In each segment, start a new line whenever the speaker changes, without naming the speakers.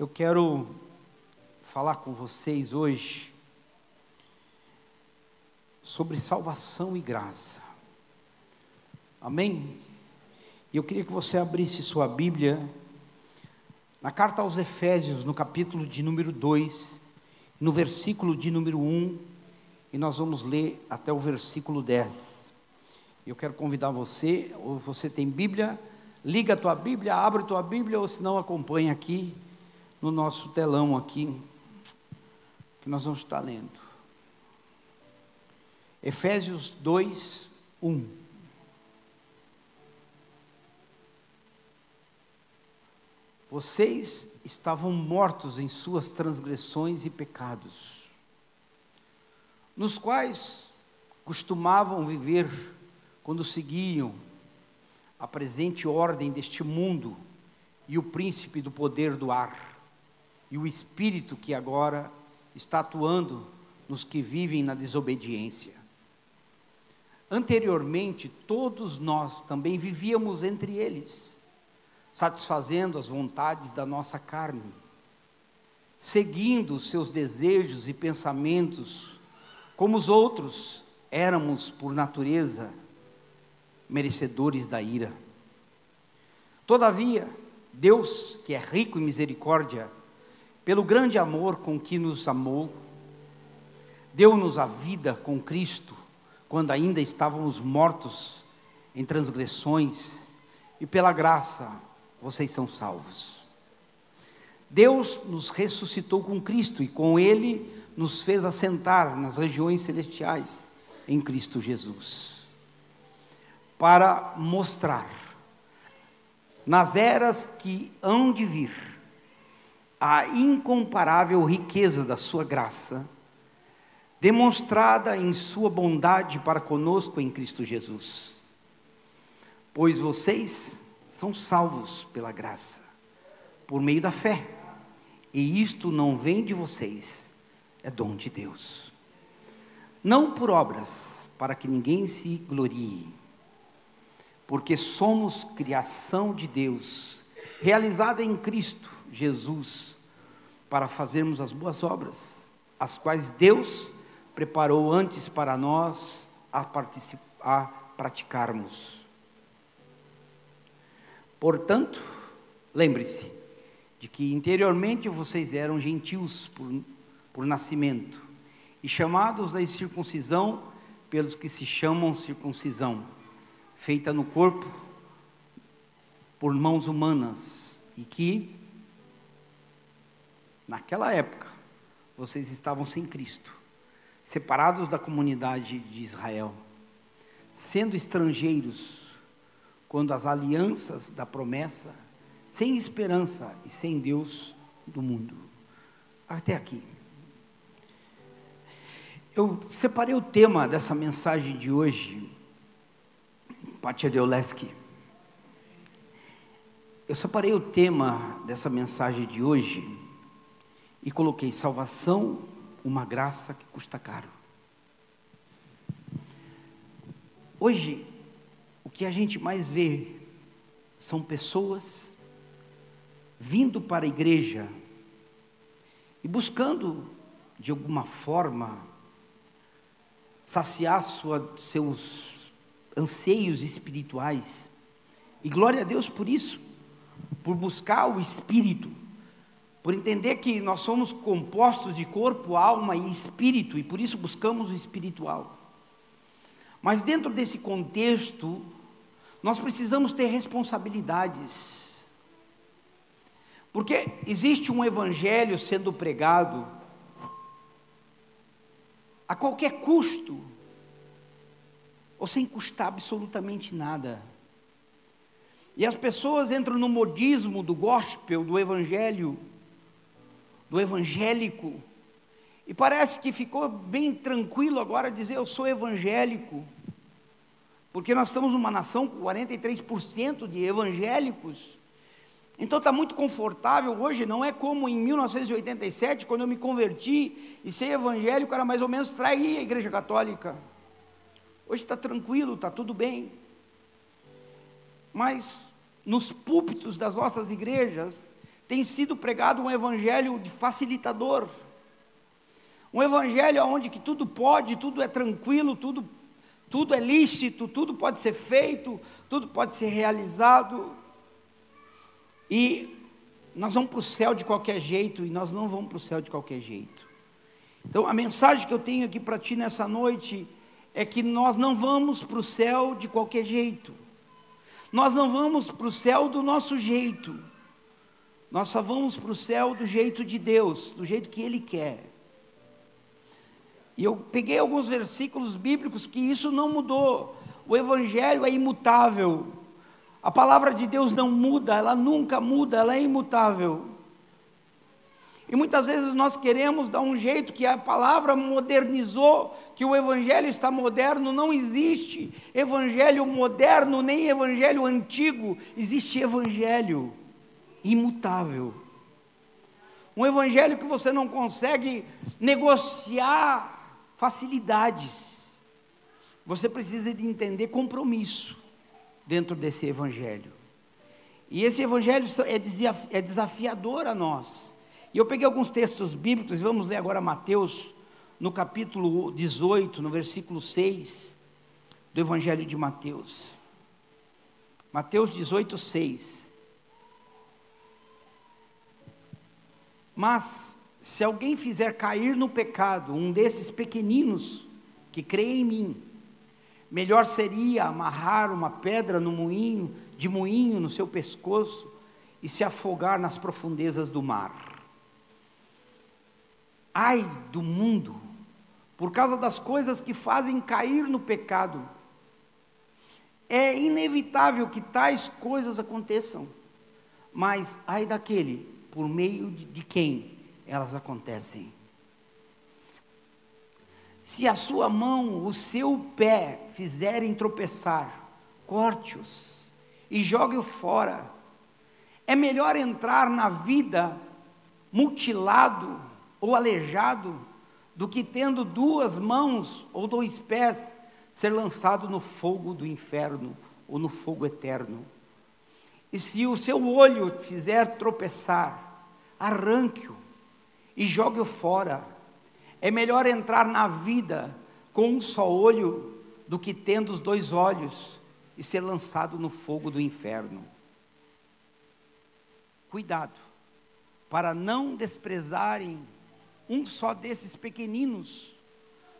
Eu quero falar com vocês hoje sobre salvação e graça. Amém? E eu queria que você abrisse sua Bíblia na carta aos Efésios, no capítulo de número 2, no versículo de número 1, e nós vamos ler até o versículo 10. Eu quero convidar você, ou você tem Bíblia, liga a tua Bíblia, abre a tua Bíblia, ou se não, acompanha aqui no nosso telão aqui, que nós vamos estar lendo. Efésios 2, 1. Vocês estavam mortos em suas transgressões e pecados, nos quais costumavam viver quando seguiam a presente ordem deste mundo e o príncipe do poder do ar e o espírito que agora está atuando nos que vivem na desobediência. Anteriormente, todos nós também vivíamos entre eles, satisfazendo as vontades da nossa carne, seguindo os seus desejos e pensamentos, como os outros éramos, por natureza, merecedores da ira. Todavia, Deus, que é rico em misericórdia, pelo grande amor com que nos amou, deu-nos a vida com Cristo, quando ainda estávamos mortos em transgressões, e pela graça vocês são salvos. Deus nos ressuscitou com Cristo e com Ele nos fez assentar nas regiões celestiais em Cristo Jesus, para mostrar nas eras que hão de vir a incomparável riqueza da sua graça, demonstrada em sua bondade para conosco em Cristo Jesus. Pois vocês são salvos pela graça, por meio da fé, e isto não vem de vocês, é dom de Deus. Não por obras, para que ninguém se glorie, porque somos criação de Deus, realizada em Cristo Jesus para fazermos as boas obras, as quais Deus preparou antes para nós a, a praticarmos. Portanto, lembre-se de que interiormente vocês eram gentios por, por nascimento e chamados da circuncisão pelos que se chamam circuncisão, feita no corpo por mãos humanas e que Naquela época, vocês estavam sem Cristo, separados da comunidade de Israel, sendo estrangeiros, quando as alianças da promessa, sem esperança e sem Deus do mundo. Até aqui. Eu separei o tema dessa mensagem de hoje, Patia Deoleski. Eu separei o tema dessa mensagem de hoje e coloquei salvação, uma graça que custa caro. Hoje, o que a gente mais vê são pessoas vindo para a igreja e buscando, de alguma forma, saciar sua, seus anseios espirituais. E glória a Deus por isso, por buscar o Espírito por entender que nós somos compostos de corpo, alma e espírito, e por isso buscamos o espiritual. Mas dentro desse contexto, nós precisamos ter responsabilidades. Porque existe um evangelho sendo pregado a qualquer custo, ou sem custar absolutamente nada. E as pessoas entram no modismo do gospel, do evangelho, do evangélico. E parece que ficou bem tranquilo agora dizer eu sou evangélico. Porque nós estamos numa nação com 43% de evangélicos. Então está muito confortável hoje, não é como em 1987, quando eu me converti e ser evangélico era mais ou menos trair a igreja católica. Hoje está tranquilo, está tudo bem. Mas nos púlpitos das nossas igrejas, tem sido pregado um evangelho de facilitador. Um evangelho onde que tudo pode, tudo é tranquilo, tudo, tudo é lícito, tudo pode ser feito, tudo pode ser realizado. E nós vamos para o céu de qualquer jeito e nós não vamos para o céu de qualquer jeito. Então, a mensagem que eu tenho aqui para ti nessa noite é que nós não vamos para o céu de qualquer jeito. Nós não vamos para o céu do nosso jeito. Nós só vamos para o céu do jeito de Deus, do jeito que Ele quer. E eu peguei alguns versículos bíblicos que isso não mudou. O Evangelho é imutável. A palavra de Deus não muda, ela nunca muda, ela é imutável. E muitas vezes nós queremos dar um jeito que a palavra modernizou, que o evangelho está moderno, não existe evangelho moderno nem evangelho antigo, existe evangelho imutável. Um evangelho que você não consegue negociar facilidades. Você precisa de entender compromisso dentro desse evangelho. E esse evangelho é, é desafiador a nós. E eu peguei alguns textos bíblicos, vamos ler agora Mateus, no capítulo 18, no versículo 6 do Evangelho de Mateus. Mateus 18, 6. Mas, se alguém fizer cair no pecado um desses pequeninos que crê em mim, melhor seria amarrar uma pedra no moinho, de moinho no seu pescoço e se afogar nas profundezas do mar. Ai do mundo, por causa das coisas que fazem cair no pecado. É inevitável que tais coisas aconteçam, mas ai daquele por meio de quem elas acontecem. Se a sua mão, o seu pé fizerem tropeçar, corte-os e jogue-o fora. É melhor entrar na vida mutilado ou aleijado, do que tendo duas mãos ou dois pés, ser lançado no fogo do inferno ou no fogo eterno. E se o seu olho fizer tropeçar, arranque-o e jogue-o fora. É melhor entrar na vida com um só olho do que tendo os dois olhos e ser lançado no fogo do inferno. Cuidado, para não desprezarem um só desses pequeninos,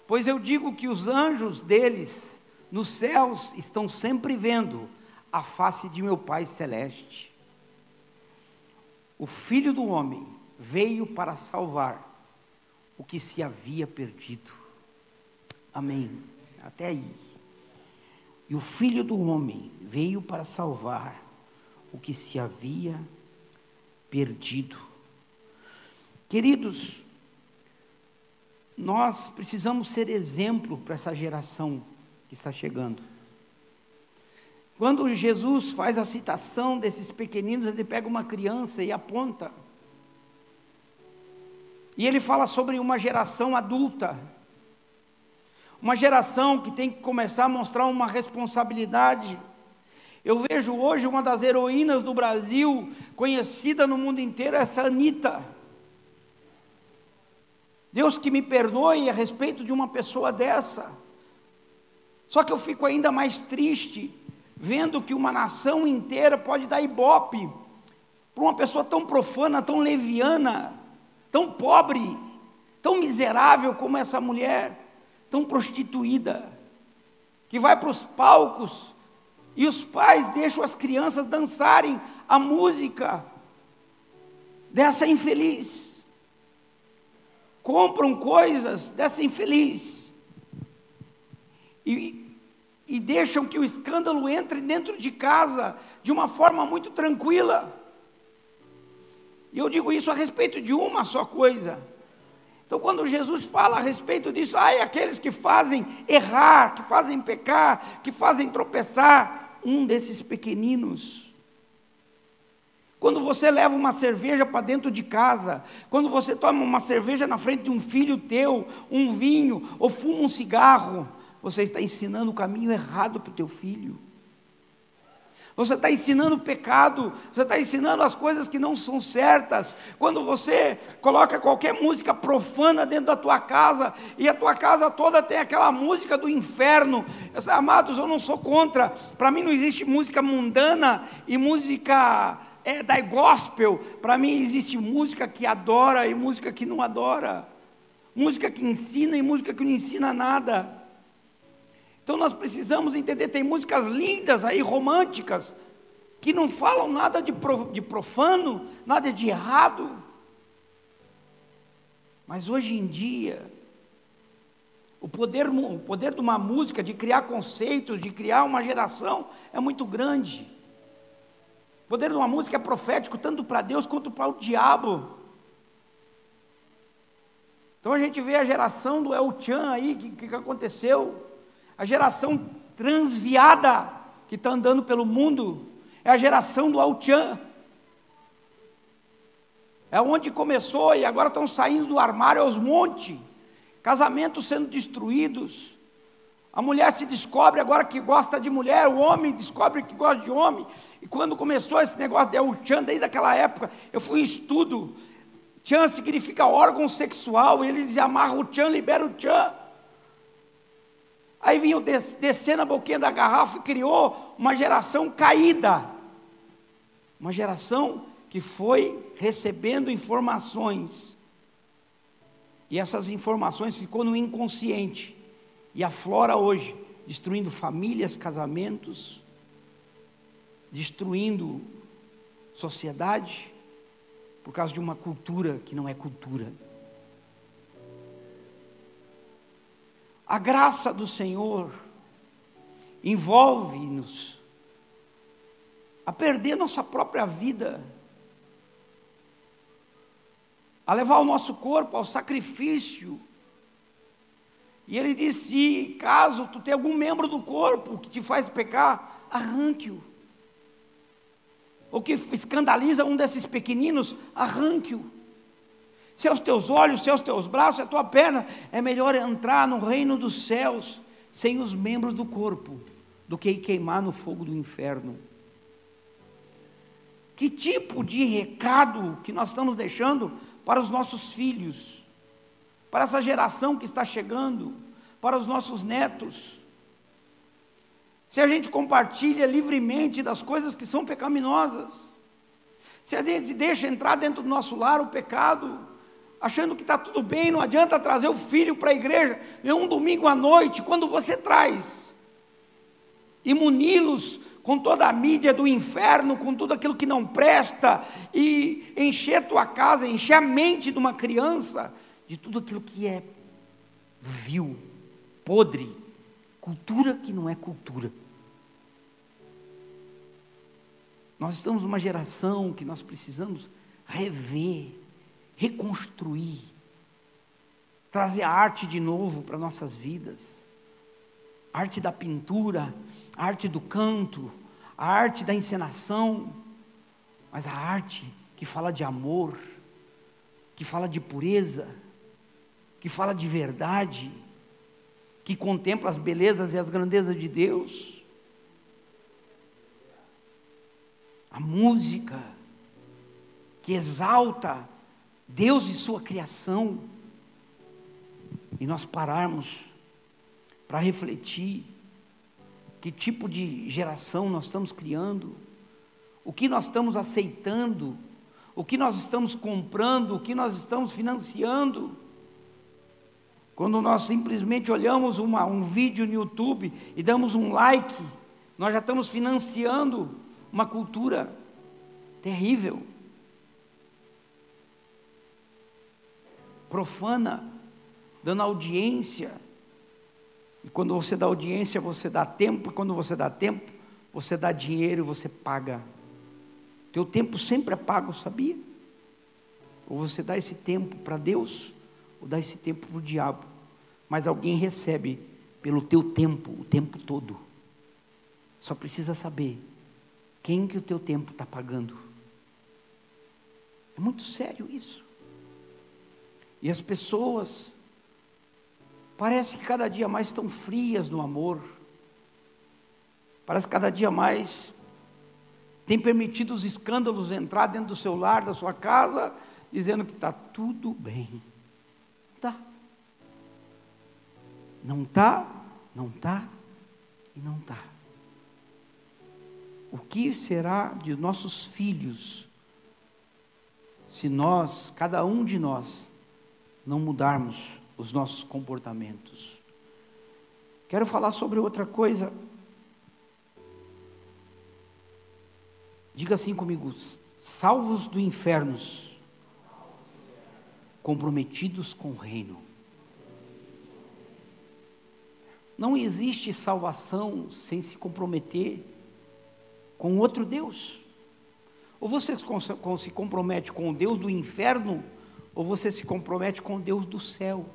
pois eu digo que os anjos deles nos céus estão sempre vendo a face de meu Pai celeste. O Filho do Homem veio para salvar o que se havia perdido. Amém. Até aí. E o Filho do Homem veio para salvar o que se havia perdido. Queridos, nós precisamos ser exemplo para essa geração que está chegando. Quando Jesus faz a citação desses pequeninos, ele pega uma criança e aponta. E ele fala sobre uma geração adulta. Uma geração que tem que começar a mostrar uma responsabilidade. Eu vejo hoje uma das heroínas do Brasil, conhecida no mundo inteiro, essa Anitta. Deus que me perdoe a respeito de uma pessoa dessa. Só que eu fico ainda mais triste vendo que uma nação inteira pode dar ibope para uma pessoa tão profana, tão leviana, tão pobre, tão miserável como essa mulher, tão prostituída, que vai para os palcos e os pais deixam as crianças dançarem a música dessa infeliz. Compram coisas dessa infeliz. E, e deixam que o escândalo entre dentro de casa de uma forma muito tranquila. E eu digo isso a respeito de uma só coisa. Então, quando Jesus fala a respeito disso, ai, aqueles que fazem errar, que fazem pecar, que fazem tropeçar, um desses pequeninos quando você leva uma cerveja para dentro de casa, quando você toma uma cerveja na frente de um filho teu, um vinho, ou fuma um cigarro, você está ensinando o caminho errado para o teu filho. Você está ensinando o pecado, você está ensinando as coisas que não são certas. Quando você coloca qualquer música profana dentro da tua casa e a tua casa toda tem aquela música do inferno, amados, eu não sou contra. Para mim não existe música mundana e música é, da gospel. Para mim existe música que adora e música que não adora, música que ensina e música que não ensina nada. Então nós precisamos entender, tem músicas lindas aí, românticas, que não falam nada de profano, nada de errado. Mas hoje em dia, o poder, o poder de uma música, de criar conceitos, de criar uma geração, é muito grande. O poder de uma música é profético tanto para Deus quanto para o diabo. Então a gente vê a geração do El Chan aí, que, que aconteceu a geração transviada que está andando pelo mundo é a geração do Altian. É onde começou e agora estão saindo do armário aos montes. Casamentos sendo destruídos. A mulher se descobre agora que gosta de mulher, o homem descobre que gosta de homem. E quando começou esse negócio de Chan, desde aquela época, eu fui em estudo. Chan significa órgão sexual, eles amarram o Chan, liberam o Chan. Aí vinham des, descendo a boquinha da garrafa e criou uma geração caída. Uma geração que foi recebendo informações. E essas informações ficou no inconsciente. E aflora hoje, destruindo famílias, casamentos, destruindo sociedade, por causa de uma cultura que não é cultura. A graça do Senhor envolve-nos a perder nossa própria vida, a levar o nosso corpo ao sacrifício. E ele disse: caso tu tenha algum membro do corpo que te faz pecar, arranque-o. Ou que escandaliza um desses pequeninos, arranque-o se os teus olhos, se os teus braços, a tua perna, é melhor entrar no reino dos céus sem os membros do corpo do que queimar no fogo do inferno. Que tipo de recado que nós estamos deixando para os nossos filhos, para essa geração que está chegando, para os nossos netos? Se a gente compartilha livremente das coisas que são pecaminosas, se a gente deixa entrar dentro do nosso lar o pecado, achando que está tudo bem, não adianta trazer o filho para a igreja, é um domingo à noite, quando você traz, e muni-los com toda a mídia do inferno, com tudo aquilo que não presta, e encher tua casa, encher a mente de uma criança de tudo aquilo que é vil, podre, cultura que não é cultura. Nós estamos numa geração que nós precisamos rever reconstruir, trazer a arte de novo para nossas vidas. A arte da pintura, a arte do canto, a arte da encenação, mas a arte que fala de amor, que fala de pureza, que fala de verdade, que contempla as belezas e as grandezas de Deus. A música que exalta Deus e Sua criação, e nós pararmos para refletir que tipo de geração nós estamos criando, o que nós estamos aceitando, o que nós estamos comprando, o que nós estamos financiando. Quando nós simplesmente olhamos uma, um vídeo no YouTube e damos um like, nós já estamos financiando uma cultura terrível. Profana, dando audiência. E quando você dá audiência, você dá tempo, e quando você dá tempo, você dá dinheiro e você paga. Teu tempo sempre é pago, sabia? Ou você dá esse tempo para Deus, ou dá esse tempo para o diabo. Mas alguém recebe pelo teu tempo, o tempo todo. Só precisa saber quem que o teu tempo está pagando. É muito sério isso. E as pessoas parece que cada dia mais estão frias no amor. Parece que cada dia mais tem permitido os escândalos entrar dentro do seu lar, da sua casa, dizendo que está tudo bem. Tá. Não está, não está e não está. O que será de nossos filhos se nós, cada um de nós, não mudarmos os nossos comportamentos? Quero falar sobre outra coisa. Diga assim comigo: salvos do inferno, comprometidos com o reino. Não existe salvação sem se comprometer com outro Deus. Ou você se compromete com o Deus do inferno, ou você se compromete com Deus do céu.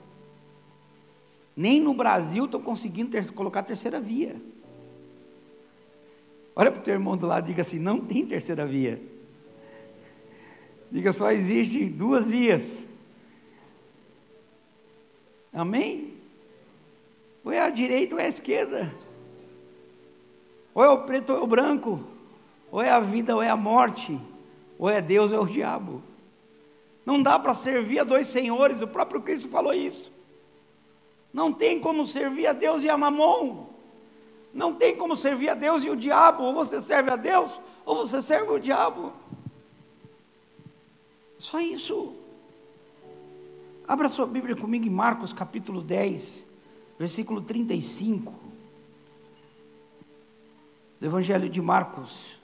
Nem no Brasil estão conseguindo ter, colocar terceira via. Olha para o teu irmão do lado e diga assim: não tem terceira via. Diga só existe duas vias. Amém? Ou é a direita ou é a esquerda. Ou é o preto ou é o branco. Ou é a vida ou é a morte. Ou é Deus ou é o diabo. Não dá para servir a dois senhores, o próprio Cristo falou isso. Não tem como servir a Deus e a mamon. Não tem como servir a Deus e o diabo. Ou você serve a Deus, ou você serve o diabo. Só isso. Abra sua Bíblia comigo em Marcos capítulo 10 versículo 35, do Evangelho de Marcos.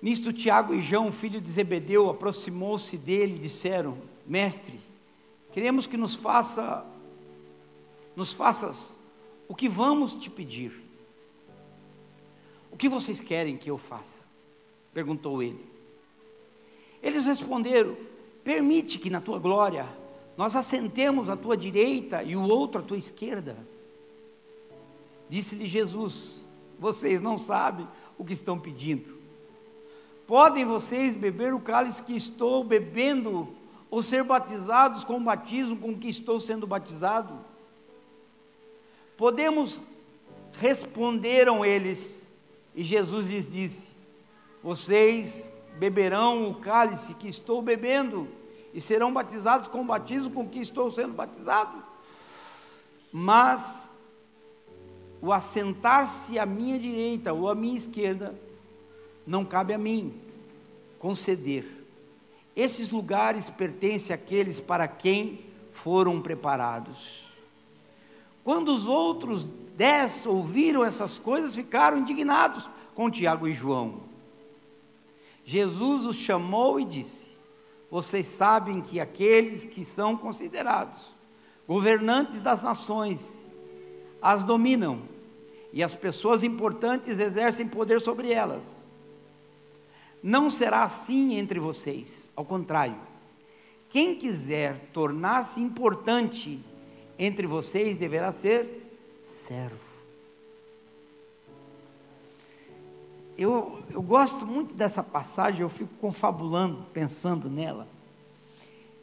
Nisto Tiago e João, filho de Zebedeu, aproximou-se dele e disseram: Mestre, queremos que nos faça nos faças o que vamos te pedir. O que vocês querem que eu faça? perguntou ele. Eles responderam: Permite que na tua glória nós assentemos à tua direita e o outro à tua esquerda. Disse-lhe Jesus: Vocês não sabem o que estão pedindo. Podem vocês beber o cálice que estou bebendo, ou ser batizados com o batismo com que estou sendo batizado? Podemos, responderam eles, e Jesus lhes disse: Vocês beberão o cálice que estou bebendo, e serão batizados com o batismo com que estou sendo batizado. Mas o assentar-se à minha direita ou à minha esquerda não cabe a mim conceder. Esses lugares pertencem àqueles para quem foram preparados. Quando os outros dez ouviram essas coisas, ficaram indignados com Tiago e João. Jesus os chamou e disse: vocês sabem que aqueles que são considerados governantes das nações as dominam e as pessoas importantes exercem poder sobre elas. Não será assim entre vocês, ao contrário. Quem quiser tornar-se importante entre vocês deverá ser servo. eu, eu gosto muito dessa passagem, eu fico confabulando, pensando nela.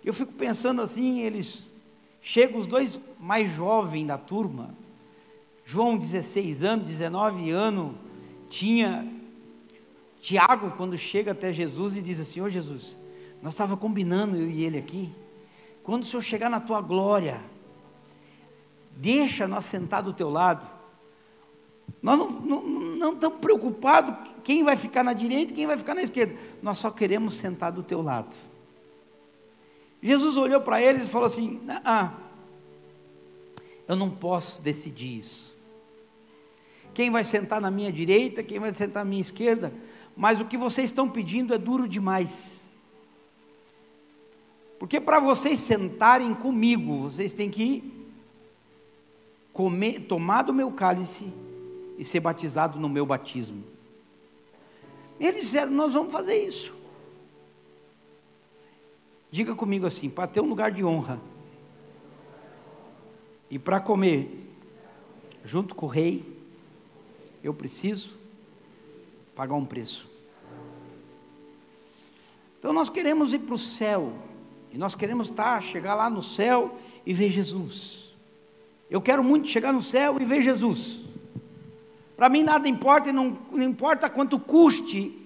Eu fico pensando assim, eles chegam os dois mais jovens da turma, João 16 anos, 19 anos, tinha Tiago quando chega até Jesus e diz assim: Ô Jesus, nós estávamos combinando eu e ele aqui, quando o Senhor chegar na tua glória, deixa nós sentar do teu lado, nós não, não, não estamos preocupados quem vai ficar na direita e quem vai ficar na esquerda. Nós só queremos sentar do teu lado. Jesus olhou para eles e falou assim: Ah, eu não posso decidir isso. Quem vai sentar na minha direita, quem vai sentar na minha esquerda, mas o que vocês estão pedindo é duro demais. Porque para vocês sentarem comigo, vocês têm que comer, tomar do meu cálice e ser batizado no meu batismo. Eles disseram: Nós vamos fazer isso. Diga comigo assim: para ter um lugar de honra e para comer junto com o rei, eu preciso pagar um preço. Então nós queremos ir para o céu, e nós queremos estar, chegar lá no céu e ver Jesus. Eu quero muito chegar no céu e ver Jesus. Para mim nada importa e não, não importa quanto custe,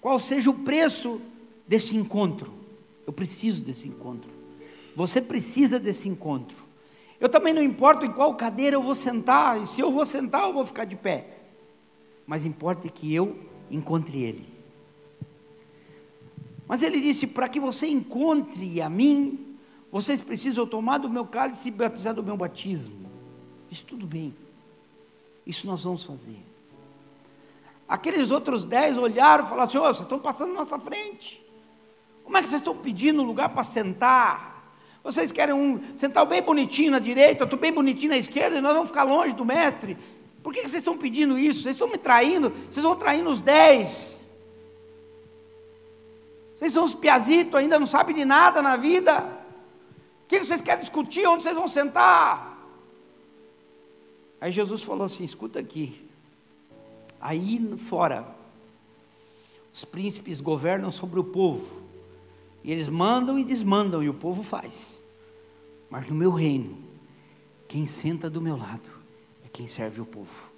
qual seja o preço desse encontro. Eu preciso desse encontro. Você precisa desse encontro. Eu também não importo em qual cadeira eu vou sentar, e se eu vou sentar, eu vou ficar de pé. Mas importa que eu encontre Ele. Mas ele disse: para que você encontre a mim, vocês precisam tomar do meu cálice e batizar do meu batismo. Isso tudo bem. Isso nós vamos fazer. Aqueles outros dez olharam e falaram assim: oh, vocês estão passando na nossa frente. Como é que vocês estão pedindo lugar para sentar? Vocês querem um, sentar bem bonitinho na direita, estou bem bonitinho na esquerda, e nós vamos ficar longe do mestre. Por que, vocês estão pedindo isso? Vocês estão me traindo, vocês vão traindo os dez. Vocês são uns piazitos, ainda não sabem de nada na vida. O que vocês querem discutir? Onde vocês vão sentar? Aí Jesus falou assim: escuta aqui. Aí fora, os príncipes governam sobre o povo. E eles mandam e desmandam, e o povo faz. Mas no meu reino, quem senta do meu lado quem serve o povo.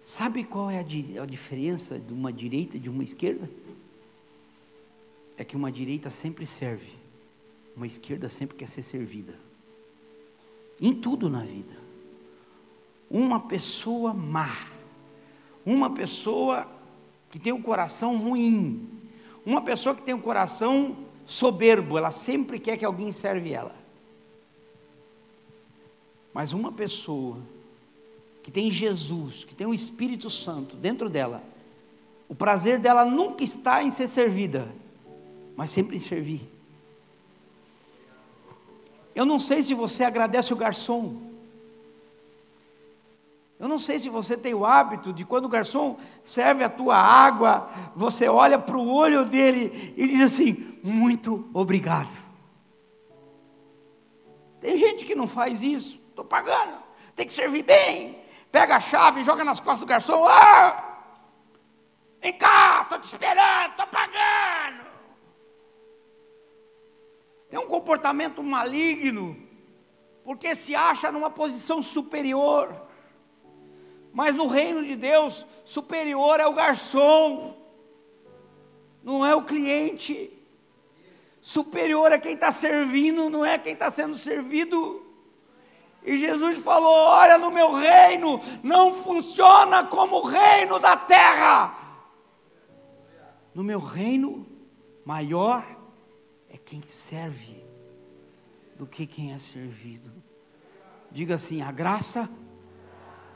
Sabe qual é a, a diferença de uma direita e de uma esquerda? É que uma direita sempre serve, uma esquerda sempre quer ser servida. Em tudo na vida. Uma pessoa má, uma pessoa que tem um coração ruim, uma pessoa que tem um coração soberbo, ela sempre quer que alguém serve ela. Mas uma pessoa que tem Jesus, que tem o Espírito Santo dentro dela, o prazer dela nunca está em ser servida, mas sempre em servir. Eu não sei se você agradece o garçom. Eu não sei se você tem o hábito de quando o garçom serve a tua água, você olha para o olho dele e diz assim: muito obrigado. Tem gente que não faz isso, estou pagando, tem que servir bem. Pega a chave, joga nas costas do garçom, ah! Vem cá, estou te esperando, estou pagando. Tem um comportamento maligno, porque se acha numa posição superior. Mas no reino de Deus, superior é o garçom, não é o cliente. Superior é quem está servindo, não é quem está sendo servido. E Jesus falou: Olha, no meu reino não funciona como o reino da terra. No meu reino, maior é quem serve do que quem é servido. Diga assim: a graça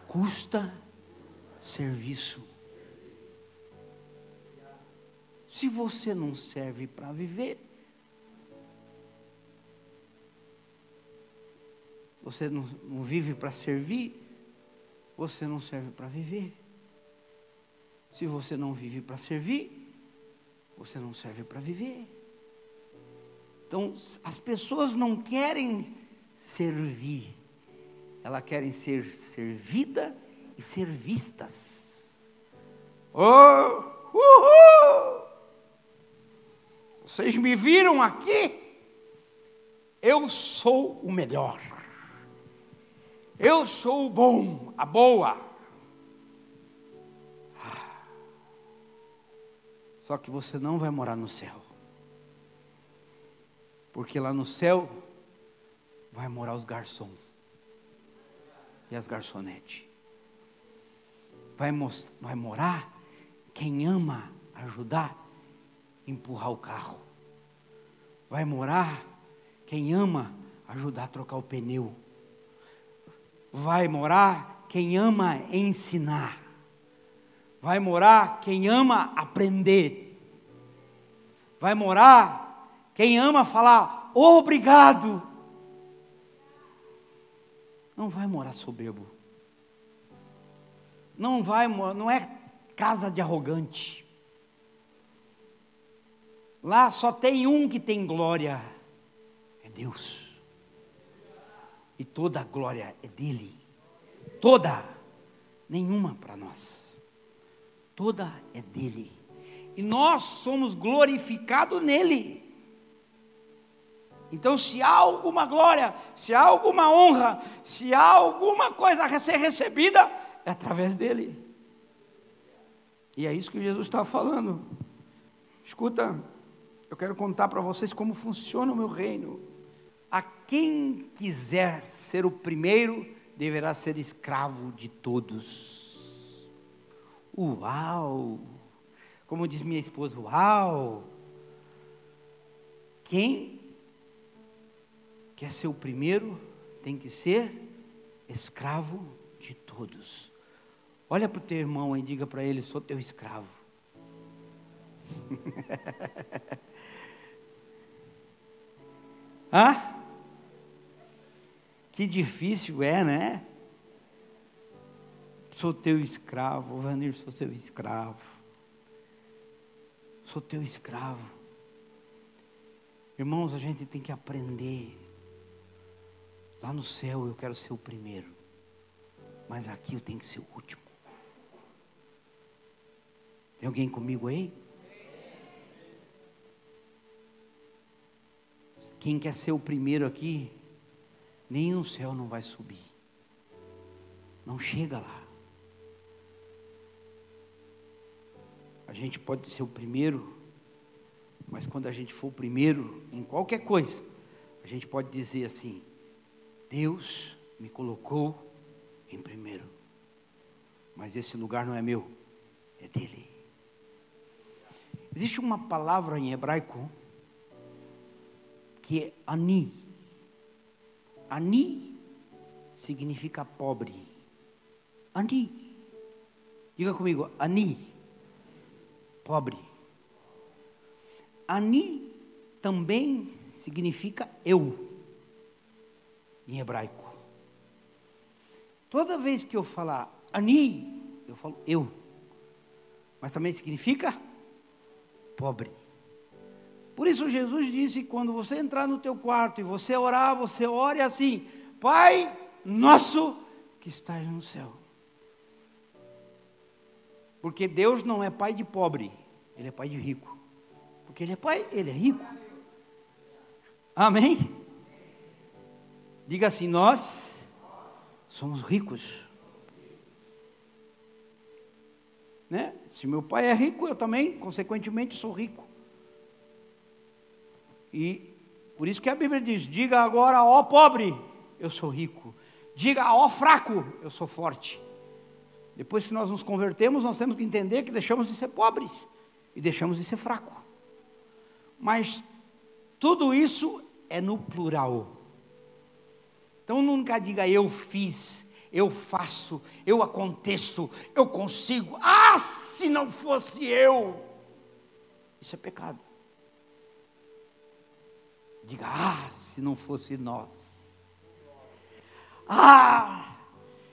custa serviço. Se você não serve para viver, você não, vive para servir, você não serve para viver. Se você não vive para servir, você não serve para viver. Então, as pessoas não querem servir, elas querem ser servida e ser vistas. Oh, uhul! Vocês me viram aqui? Eu sou o melhor. Eu sou o bom, a boa. Só que você não vai morar no céu. Porque lá no céu vai morar os garçons e as garçonetes. Vai, vai morar quem ama ajudar, empurrar o carro. Vai morar quem ama ajudar a trocar o pneu. Vai morar quem ama ensinar. Vai morar quem ama aprender. Vai morar quem ama falar obrigado não vai morar soberbo. Não vai, não é casa de arrogante. Lá só tem um que tem glória, é Deus. E toda a glória é dele. Toda, nenhuma para nós. Toda é dele. E nós somos glorificados nele. Então, se há alguma glória, se há alguma honra, se há alguma coisa a ser recebida, é através dele. E é isso que Jesus está falando. Escuta, eu quero contar para vocês como funciona o meu reino. A quem quiser ser o primeiro, deverá ser escravo de todos. Uau! Como diz minha esposa, uau! Quem quer ser o primeiro tem que ser escravo de todos. Olha para o teu irmão e diga para ele: sou teu escravo. Hã? Que difícil é, né? Sou teu escravo, Vanir, sou seu escravo. Sou teu escravo. Irmãos, a gente tem que aprender. Lá no céu eu quero ser o primeiro, mas aqui eu tenho que ser o último. Tem alguém comigo aí? Quem quer ser o primeiro aqui, nem o céu não vai subir. Não chega lá. A gente pode ser o primeiro, mas quando a gente for o primeiro em qualquer coisa, a gente pode dizer assim: Deus me colocou em primeiro, mas esse lugar não é meu, é dele. Existe uma palavra em hebraico que é ani. Ani significa pobre. Ani. Diga comigo, ani. Pobre. Ani também significa eu, em hebraico. Toda vez que eu falar ani, eu falo eu. Mas também significa pobre. Por isso Jesus disse: quando você entrar no teu quarto e você orar, você ore assim: Pai nosso que estás no céu. Porque Deus não é pai de pobre, Ele é pai de rico. Porque Ele é pai, Ele é rico. Amém? Diga assim: nós somos ricos. Né? Se meu pai é rico, eu também, consequentemente, sou rico. E por isso que a Bíblia diz: diga agora, ó pobre, eu sou rico. Diga, ó fraco, eu sou forte. Depois que nós nos convertemos, nós temos que entender que deixamos de ser pobres e deixamos de ser fraco. Mas tudo isso é no plural. Então nunca diga eu fiz, eu faço, eu aconteço, eu consigo. Ah, se não fosse eu. Isso é pecado. Diga, ah, se não fosse nós. Ah,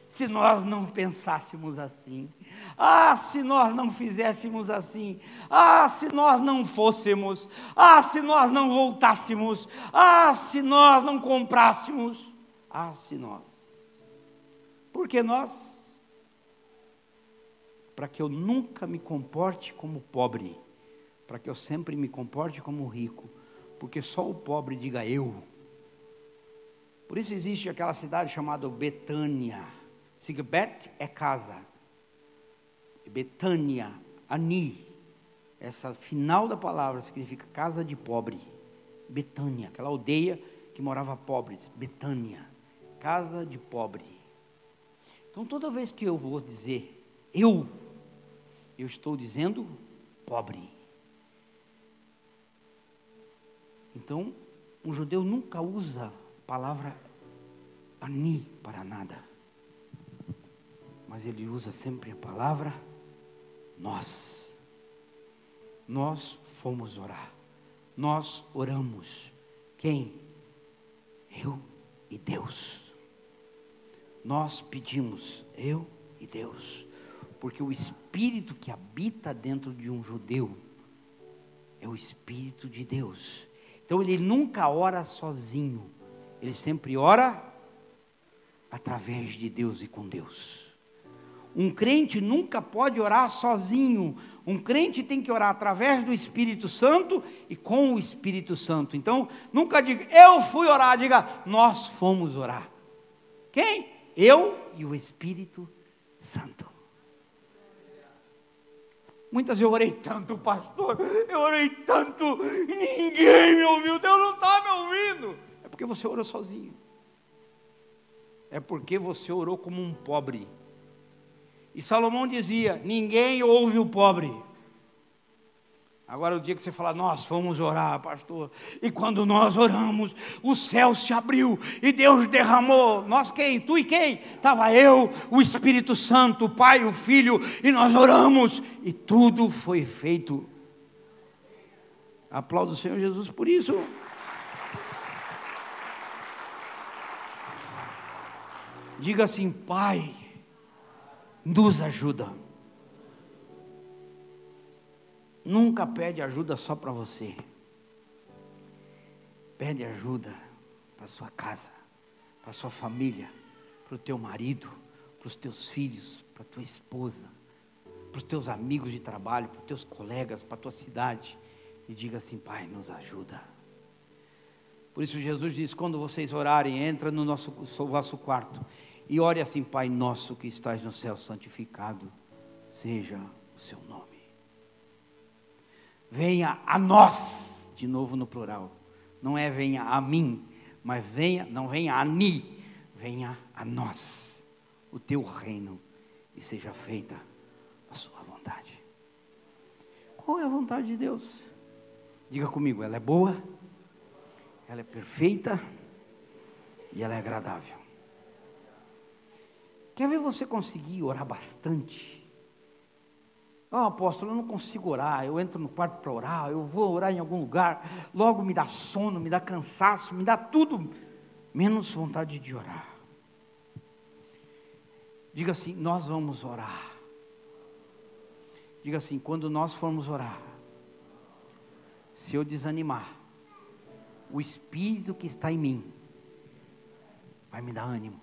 se nós não pensássemos assim. Ah, se nós não fizéssemos assim. Ah, se nós não fôssemos. Ah, se nós não voltássemos. Ah, se nós não comprássemos. Ah, se nós. Porque nós, para que eu nunca me comporte como pobre, para que eu sempre me comporte como rico, porque só o pobre diga eu. Por isso existe aquela cidade chamada Betânia. Sigbet é casa. Betânia, Ani. Essa final da palavra significa casa de pobre. Betânia, aquela aldeia que morava pobres. Betânia, casa de pobre. Então toda vez que eu vou dizer eu, eu estou dizendo pobre. Então, um judeu nunca usa a palavra ani para nada. Mas ele usa sempre a palavra nós. Nós fomos orar. Nós oramos. Quem? Eu e Deus. Nós pedimos, eu e Deus. Porque o espírito que habita dentro de um judeu é o espírito de Deus. Então ele nunca ora sozinho, ele sempre ora através de Deus e com Deus. Um crente nunca pode orar sozinho. Um crente tem que orar através do Espírito Santo e com o Espírito Santo. Então, nunca diga, eu fui orar, diga, nós fomos orar. Quem? Eu e o Espírito Santo. Muitas eu orei tanto, pastor, eu orei tanto, e ninguém me ouviu, Deus não está me ouvindo. É porque você orou sozinho. É porque você orou como um pobre. E Salomão dizia: ninguém ouve o pobre. Agora, o dia que você fala, nós fomos orar, pastor, e quando nós oramos, o céu se abriu e Deus derramou. Nós quem? Tu e quem? Estava eu, o Espírito Santo, o Pai, o Filho, e nós oramos e tudo foi feito. Aplaudo o Senhor Jesus por isso. Diga assim, Pai, nos ajuda. Nunca pede ajuda só para você. Pede ajuda para sua casa, para sua família, para o teu marido, para os teus filhos, para tua esposa, para os teus amigos de trabalho, para os teus colegas, para a tua cidade. E diga assim: Pai, nos ajuda. Por isso Jesus diz: quando vocês orarem, entra no nosso no vosso quarto e ore assim, Pai nosso que estás no céu, santificado seja o seu nome venha a nós, de novo no plural. Não é venha a mim, mas venha, não venha a mim, venha a nós, o teu reino, e seja feita a sua vontade. Qual é a vontade de Deus? Diga comigo, ela é boa, ela é perfeita e ela é agradável. Quer ver você conseguir orar bastante? Oh, apóstolo, eu não consigo orar. Eu entro no quarto para orar, eu vou orar em algum lugar, logo me dá sono, me dá cansaço, me dá tudo, menos vontade de orar. Diga assim: nós vamos orar. Diga assim: quando nós formos orar, se eu desanimar, o Espírito que está em mim vai me dar ânimo,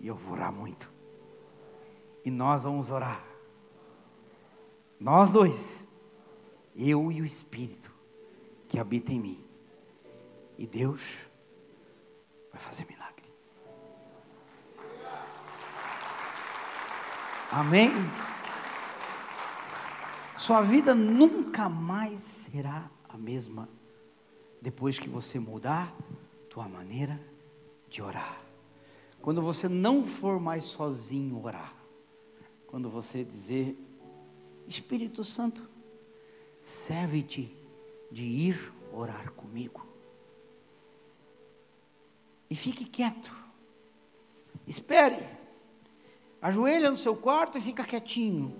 e eu vou orar muito, e nós vamos orar nós dois, eu e o Espírito que habita em mim. E Deus vai fazer milagre. Amém? Sua vida nunca mais será a mesma depois que você mudar tua maneira de orar. Quando você não for mais sozinho orar. Quando você dizer Espírito Santo, serve-te de ir orar comigo. E fique quieto. Espere. Ajoelha no seu quarto e fica quietinho.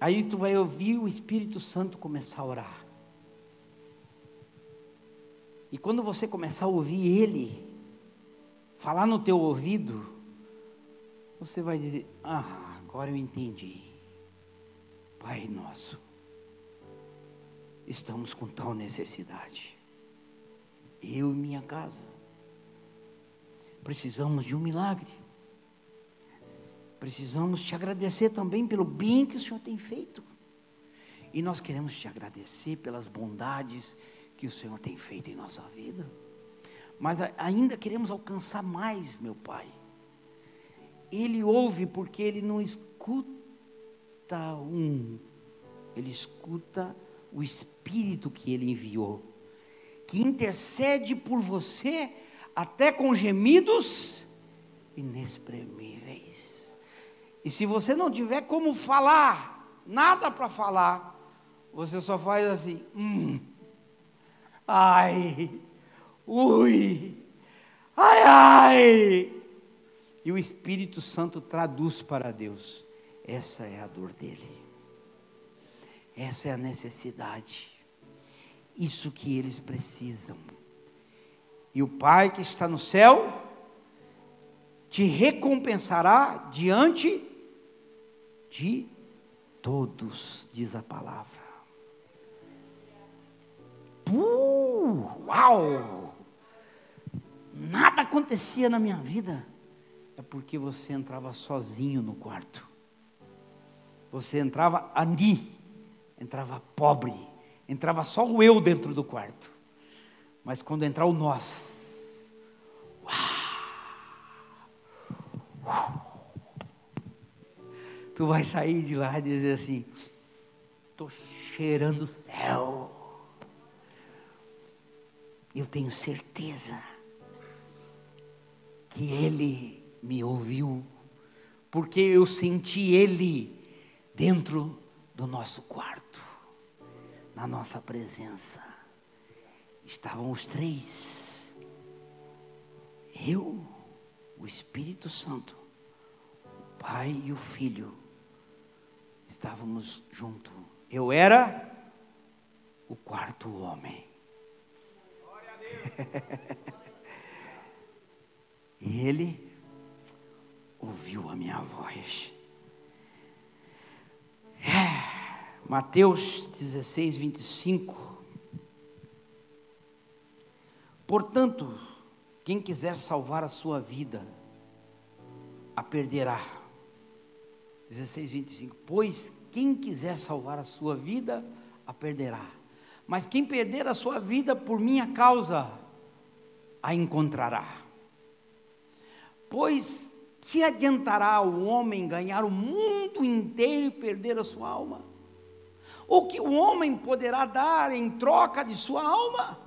Aí tu vai ouvir o Espírito Santo começar a orar. E quando você começar a ouvir ele falar no teu ouvido, você vai dizer: "Ah, Agora eu entendi. Pai nosso, estamos com tal necessidade. Eu e minha casa. Precisamos de um milagre. Precisamos te agradecer também pelo bem que o Senhor tem feito. E nós queremos te agradecer pelas bondades que o Senhor tem feito em nossa vida. Mas ainda queremos alcançar mais, meu Pai ele ouve porque ele não escuta um, ele escuta o Espírito que ele enviou, que intercede por você até com gemidos inexprimíveis. E se você não tiver como falar, nada para falar, você só faz assim, hum, ai, ui, ai, ai. E o Espírito Santo traduz para Deus: essa é a dor dele, essa é a necessidade, isso que eles precisam. E o Pai que está no céu te recompensará diante de todos, diz a palavra. Uh, uau! Nada acontecia na minha vida é porque você entrava sozinho no quarto. Você entrava ali, entrava pobre, entrava só o eu dentro do quarto. Mas quando entrar o nós, uau, tu vai sair de lá e dizer assim: estou cheirando o céu. Eu tenho certeza que Ele me ouviu, porque eu senti Ele dentro do nosso quarto, na nossa presença. Estavam os três, eu, o Espírito Santo, o Pai e o Filho, estávamos juntos. Eu era o quarto homem. e ele ouviu a minha voz. É, Mateus 16, 25. Portanto, quem quiser salvar a sua vida, a perderá. 16, 25. Pois quem quiser salvar a sua vida, a perderá. Mas quem perder a sua vida por minha causa, a encontrará. Pois que adiantará o homem ganhar o mundo inteiro e perder a sua alma? O que o homem poderá dar em troca de sua alma?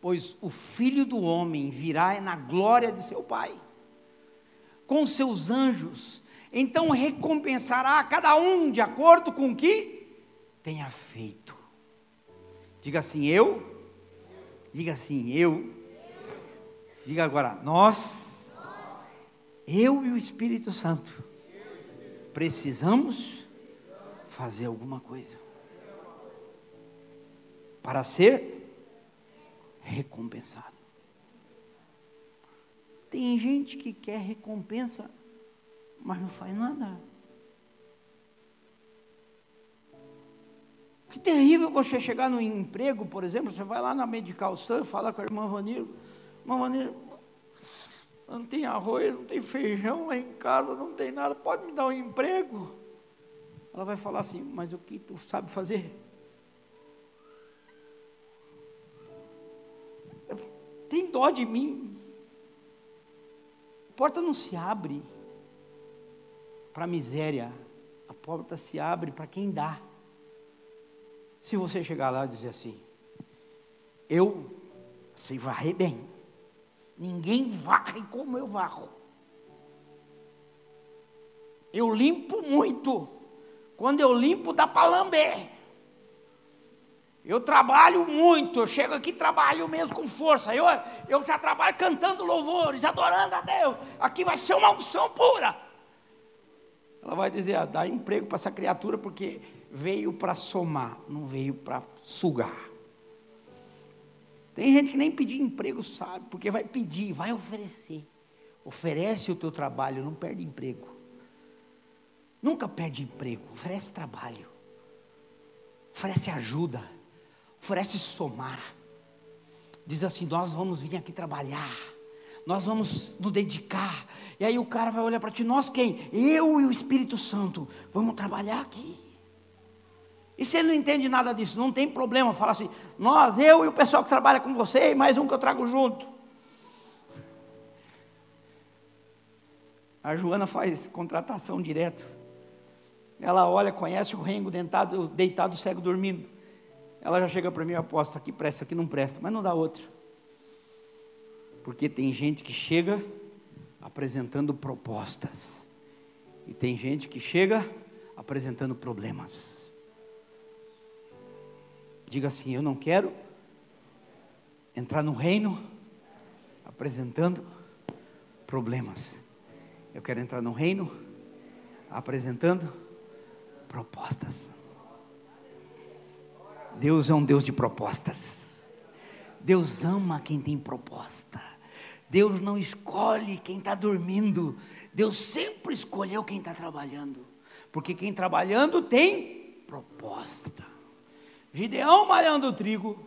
Pois o filho do homem virá na glória de seu Pai, com seus anjos, então recompensará cada um de acordo com o que tenha feito. Diga assim, eu. Diga assim, eu. Diga agora, nós eu e o Espírito Santo precisamos fazer alguma coisa para ser recompensado. Tem gente que quer recompensa, mas não faz nada. Que terrível você chegar no emprego, por exemplo, você vai lá na Medical Sun, fala com a irmã Vanir, irmã Vanir, não tem arroz, não tem feijão lá em casa, não tem nada, pode me dar um emprego? Ela vai falar assim, mas o que tu sabe fazer? Tem dó de mim. A porta não se abre para a miséria, a porta se abre para quem dá. Se você chegar lá e dizer assim, eu sei varrer bem, Ninguém varre como eu varro. Eu limpo muito. Quando eu limpo, dá para lamber. Eu trabalho muito, eu chego aqui e trabalho mesmo com força. Eu, eu já trabalho cantando louvores, adorando a Deus. Aqui vai ser uma unção pura. Ela vai dizer: ah, dá emprego para essa criatura porque veio para somar, não veio para sugar. Tem gente que nem pedir emprego sabe, porque vai pedir, vai oferecer. Oferece o teu trabalho, não perde emprego. Nunca perde emprego, oferece trabalho. Oferece ajuda, oferece somar. Diz assim: Nós vamos vir aqui trabalhar, nós vamos nos dedicar. E aí o cara vai olhar para ti: Nós quem? Eu e o Espírito Santo vamos trabalhar aqui. E se ele não entende nada disso, não tem problema, fala assim: nós, eu e o pessoal que trabalha com você, e mais um que eu trago junto. A Joana faz contratação direto. Ela olha, conhece o rengo dentado, deitado, cego, dormindo. Ela já chega para mim e aposta: aqui presta, aqui não presta, mas não dá outra. Porque tem gente que chega apresentando propostas, e tem gente que chega apresentando problemas. Diga assim: Eu não quero entrar no reino apresentando problemas. Eu quero entrar no reino apresentando propostas. Deus é um Deus de propostas. Deus ama quem tem proposta. Deus não escolhe quem está dormindo. Deus sempre escolheu quem está trabalhando. Porque quem trabalhando tem proposta. Gideão malhando o trigo,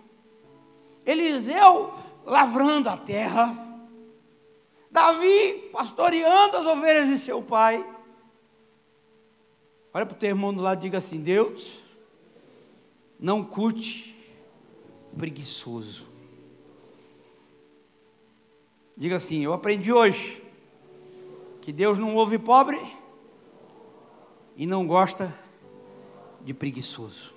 Eliseu lavrando a terra, Davi pastoreando as ovelhas de seu pai. Olha para o teu irmão do lado e diga assim: Deus não curte preguiçoso. Diga assim: Eu aprendi hoje que Deus não ouve pobre e não gosta de preguiçoso.